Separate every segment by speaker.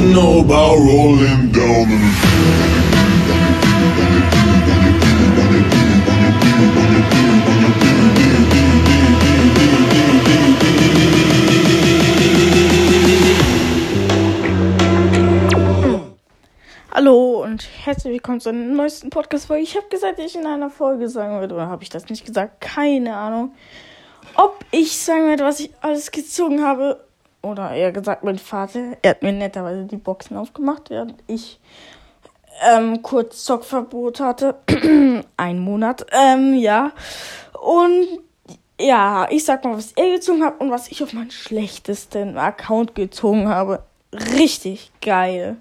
Speaker 1: about rolling down in
Speaker 2: Hallo und herzlich willkommen zur neuesten Podcast-Folge. Ich habe gesagt, ich in einer Folge sagen würde, oder habe ich das nicht gesagt? Keine Ahnung. Ob ich sagen werde, was ich alles gezogen habe, oder eher gesagt, mein Vater, er hat mir netterweise die Boxen aufgemacht, während ich ähm, kurz Zockverbot hatte. Ein Monat, ähm, ja. Und ja, ich sag mal, was er gezogen hat und was ich auf meinen schlechtesten Account gezogen habe. Richtig geil.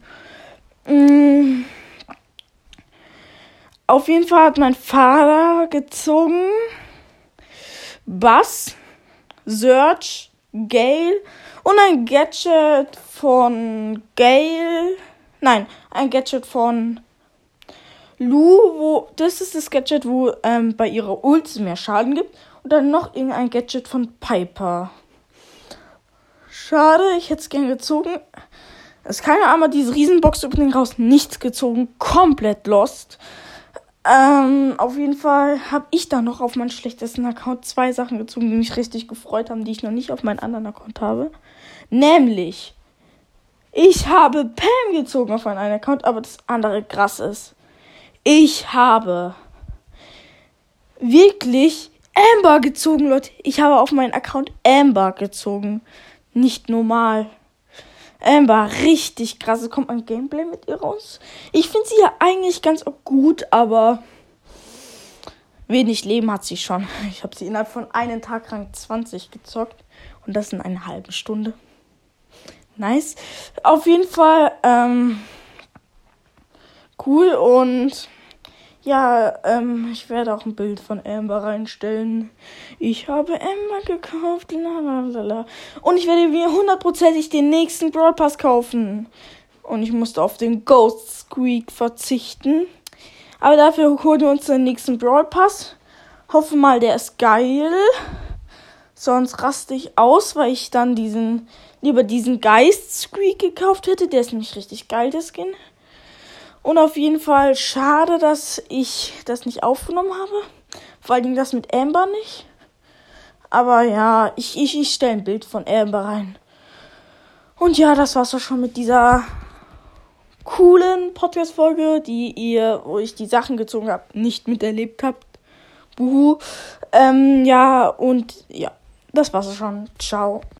Speaker 2: Mm. Auf jeden Fall hat mein Vater gezogen Bass, Search, Gale und ein Gadget von Gale. Nein, ein Gadget von Lu, wo das ist das Gadget, wo ähm, bei ihrer Ult mehr Schaden gibt. Und dann noch irgendein Gadget von Piper. Schade, ich hätte es gern gezogen. Es kam ja einmal diese Riesenbox-Opening raus, nichts gezogen, komplett lost. Ähm, auf jeden Fall habe ich da noch auf meinen schlechtesten Account zwei Sachen gezogen, die mich richtig gefreut haben, die ich noch nicht auf meinen anderen Account habe. Nämlich, ich habe Pam gezogen auf meinen einen Account, aber das andere krass ist. Ich habe wirklich Amber gezogen, Leute. Ich habe auf meinen Account Amber gezogen. Nicht normal. Amber, richtig krass. Es kommt ein Gameplay mit ihr raus. Ich finde sie ja eigentlich ganz gut, aber wenig Leben hat sie schon. Ich habe sie innerhalb von einem Tag Rang 20 gezockt. Und das in einer halben Stunde. Nice. Auf jeden Fall, ähm, cool und ja, ähm, ich werde auch ein Bild von Amber reinstellen. Ich habe Amber gekauft, lalalala. Und ich werde mir hundertprozentig den nächsten Brawl Pass kaufen. Und ich musste auf den Ghost Squeak verzichten. Aber dafür holen wir uns den nächsten Brawl Pass. Hoffe mal, der ist geil. Sonst raste ich aus, weil ich dann diesen, lieber diesen Geist Squeak gekauft hätte. Der ist nämlich richtig geil, der Skin. Und auf jeden Fall schade, dass ich das nicht aufgenommen habe. Vor allem das mit Amber nicht. Aber ja, ich, ich, ich stelle ein Bild von Amber rein. Und ja, das war's auch schon mit dieser coolen Podcast-Folge, die ihr, wo ich die Sachen gezogen habe, nicht miterlebt habt. Buhu. Ähm, ja, und ja, das war's auch schon. Ciao.